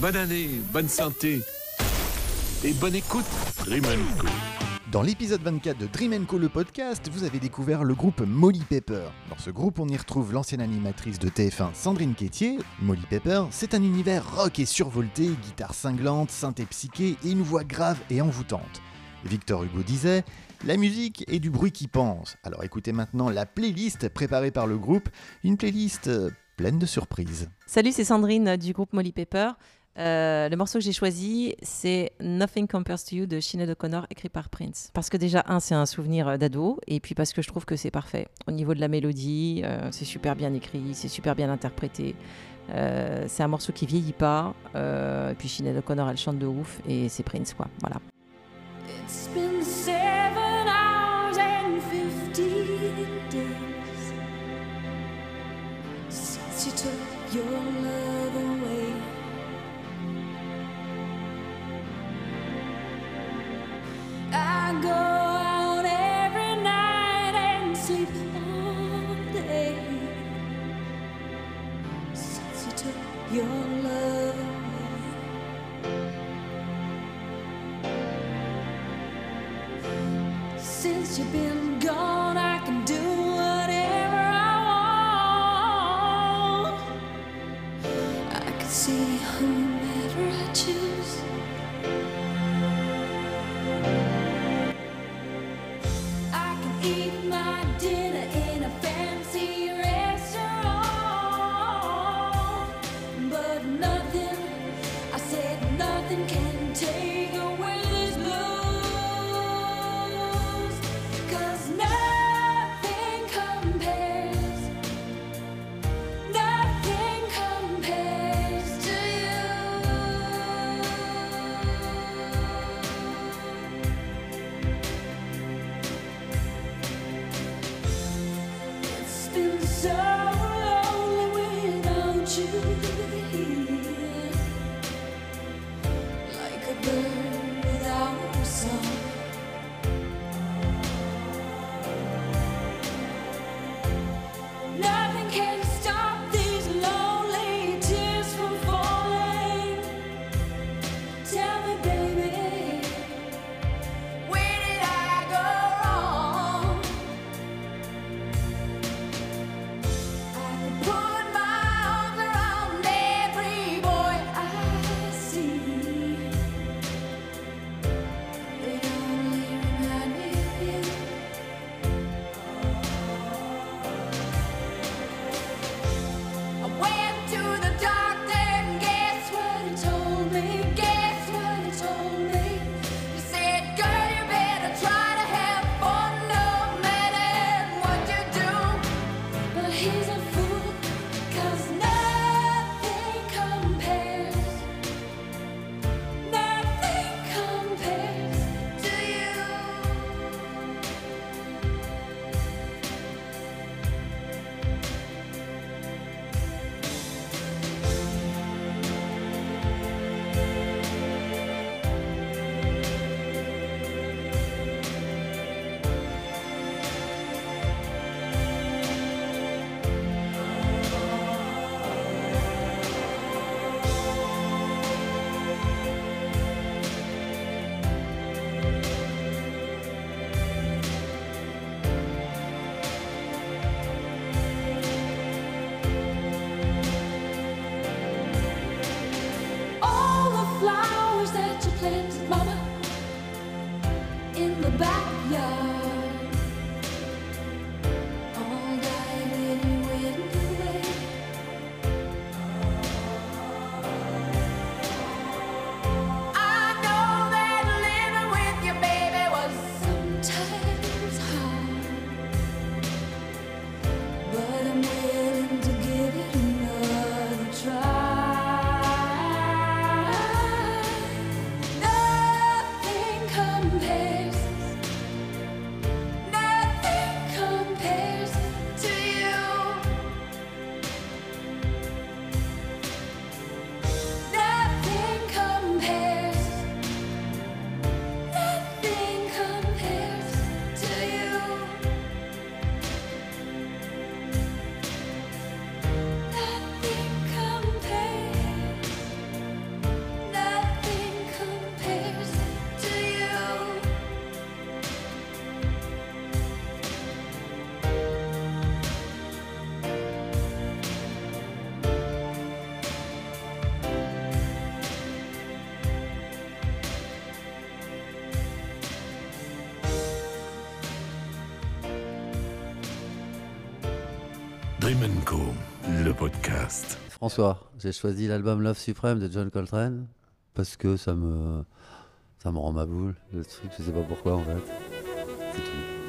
bonne année, bonne santé et bonne écoute, Dream Co. Dans l'épisode 24 de Dream Co le podcast, vous avez découvert le groupe Molly Pepper. Dans ce groupe, on y retrouve l'ancienne animatrice de TF1 Sandrine Quétier. Molly Pepper, c'est un univers rock et survolté, guitare cinglante, synthé psyché et une voix grave et envoûtante. Victor Hugo disait La musique est du bruit qui pense. Alors écoutez maintenant la playlist préparée par le groupe, une playlist euh, pleine de surprises. Salut, c'est Sandrine euh, du groupe Molly Pepper. Euh, le morceau que j'ai choisi, c'est Nothing Compares to You de Sinead O'Connor, écrit par Prince. Parce que déjà, un, c'est un souvenir euh, d'ado, et puis parce que je trouve que c'est parfait. Au niveau de la mélodie, euh, c'est super bien écrit, c'est super bien interprété. C'est un morceau qui vieillit pas. et puis Sinead O'Connor, elle chante de ouf, et c'est Prince, quoi. Voilà. Your love. Since you've been François, j'ai choisi l'album Love Supreme de John Coltrane parce que ça me ça me rend ma boule, le truc, je sais pas pourquoi en fait.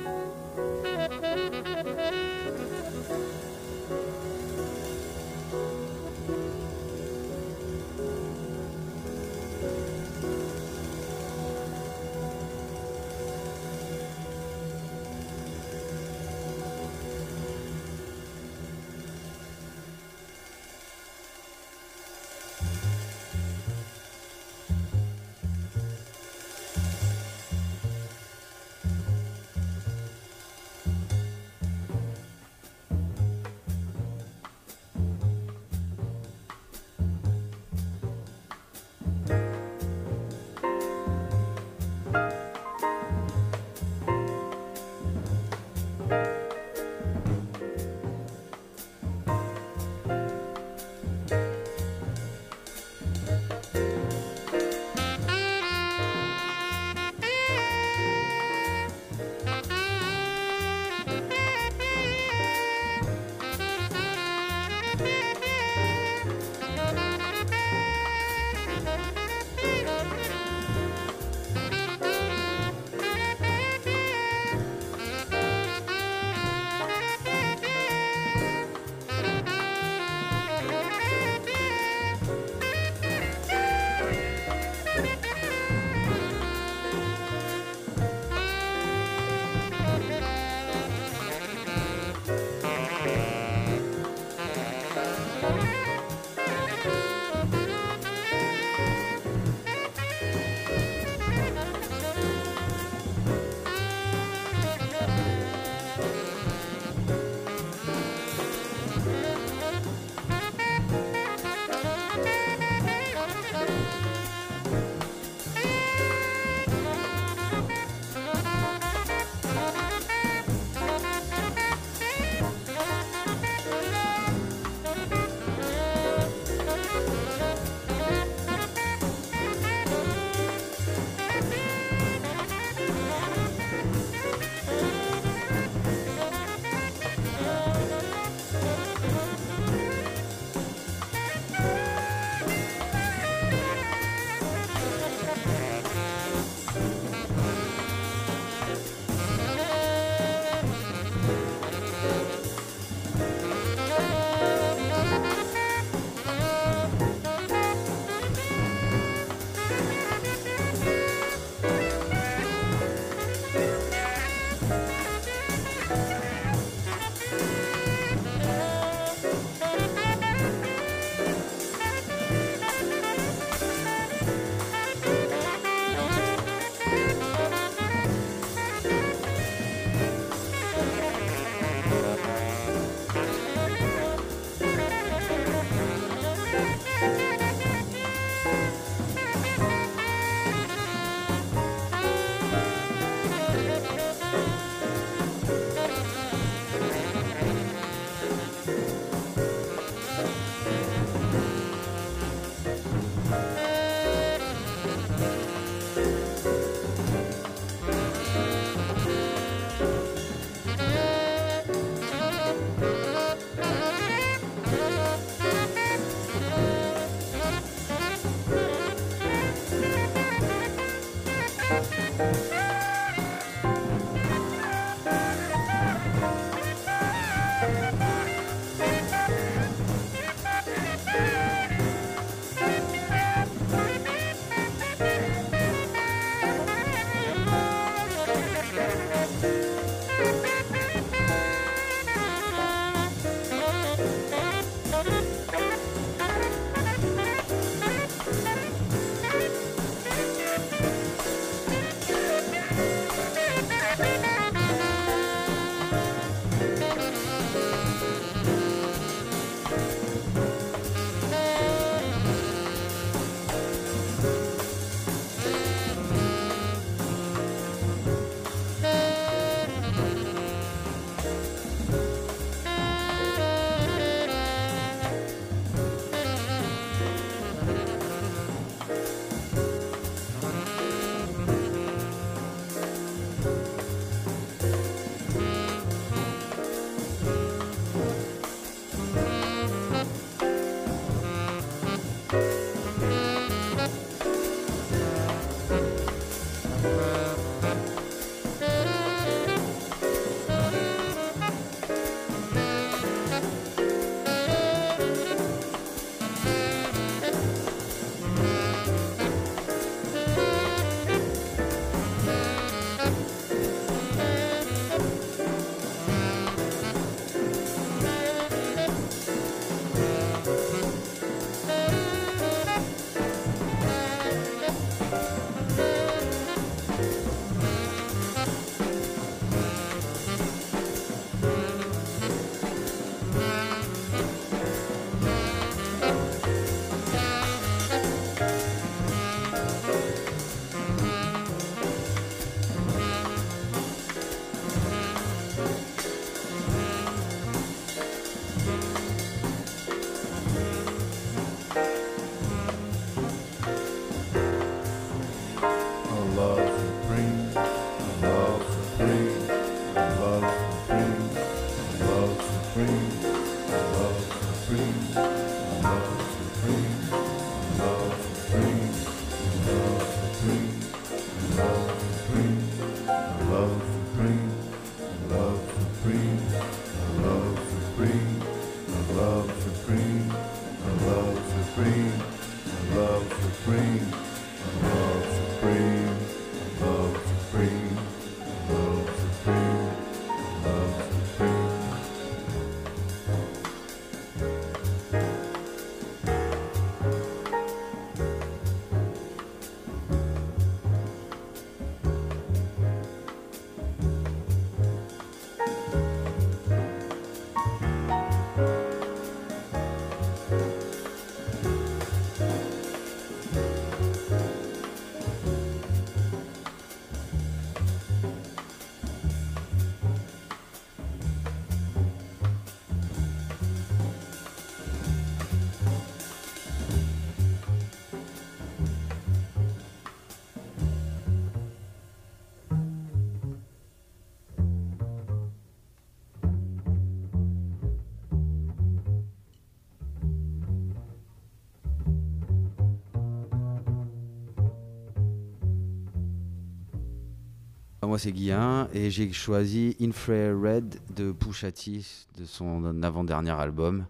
Moi, c'est Guillain et j'ai choisi Infrared de Pusha de son avant-dernier album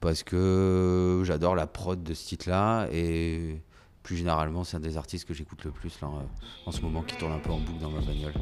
parce que j'adore la prod de ce titre-là et plus généralement, c'est un des artistes que j'écoute le plus là, en ce moment qui tourne un peu en boucle dans ma bagnole.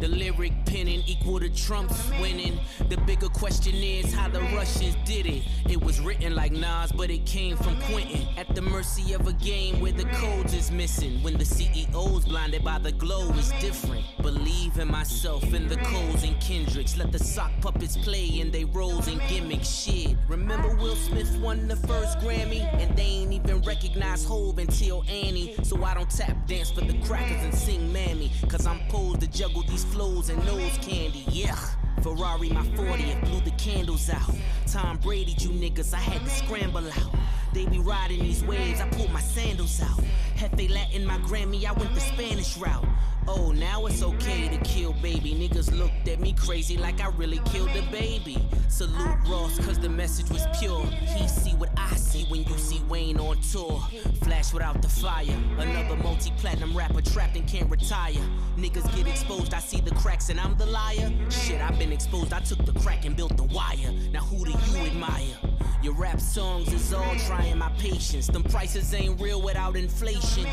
The lyric penning equal to Trump's winning. The bigger question is how the Russians did it. It was written like Nas, but it came from Quentin. At the mercy of a game where the codes is missing. When the CEO's blinded by the glow is different. Believe in myself and the Coles and Kendricks. Let the sock puppets play in they roles and gimmicks. Shit. Remember Will Smith won the first Grammy? And they ain't even recognize Hov until Annie. So I don't tap dance for the crackers and sing Mammy. Cause I'm posed to juggle these flows and nose candy. Yeah. Ferrari, my 40th, blew the candles out. Tom Brady, you niggas, I had to scramble out. They be riding these waves, I pulled my sandals out. Hefe Latin, my Grammy, I went the Spanish route. Oh, now it's okay to kill baby. Niggas looked at me crazy like I really killed a baby. Salute Ross, cause the message was pure. He see what see when you see Wayne on tour. Flash without the fire. Another multi platinum rapper trapped and can't retire. Niggas get exposed, I see the cracks and I'm the liar. Shit, I've been exposed, I took the crack and built the wire. Now who do you admire? Your rap songs is all trying my patience. Them prices ain't real without inflation.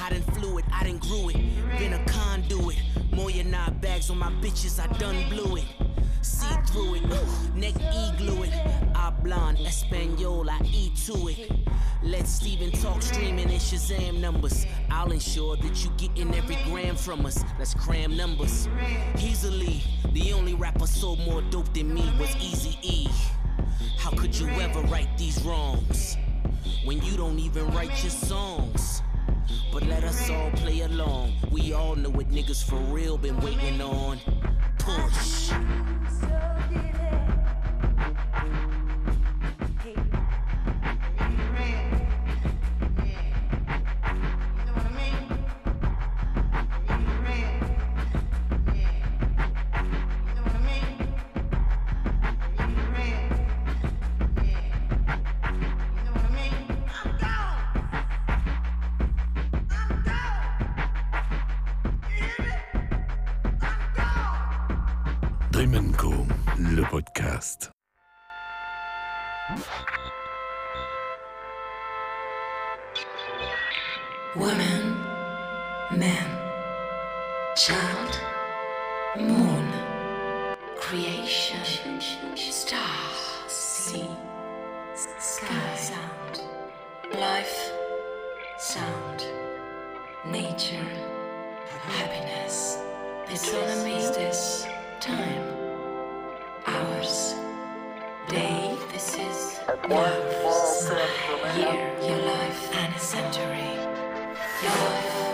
I done flew it, I done grew it. Been a conduit. More than nine bags on my bitches, I done blew it. See through it, neck it. Hablan Espanol, I eat to it. Let Steven talk streaming and Shazam numbers. I'll ensure that you getting every gram from us. Let's cram numbers. Easily, the only rapper sold more dope than me was Easy E. How could you ever right these wrongs when you don't even write your songs? But let us all play along. We all know what niggas for real been waiting on. Push. man, child, moon, creation, star, sea, sky, sound, life, sound, nature, happiness, astronomy, this time, hours, day, this is love. year, your life, and a century, your life.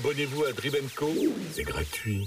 Abonnez-vous à Dribenco, c'est gratuit.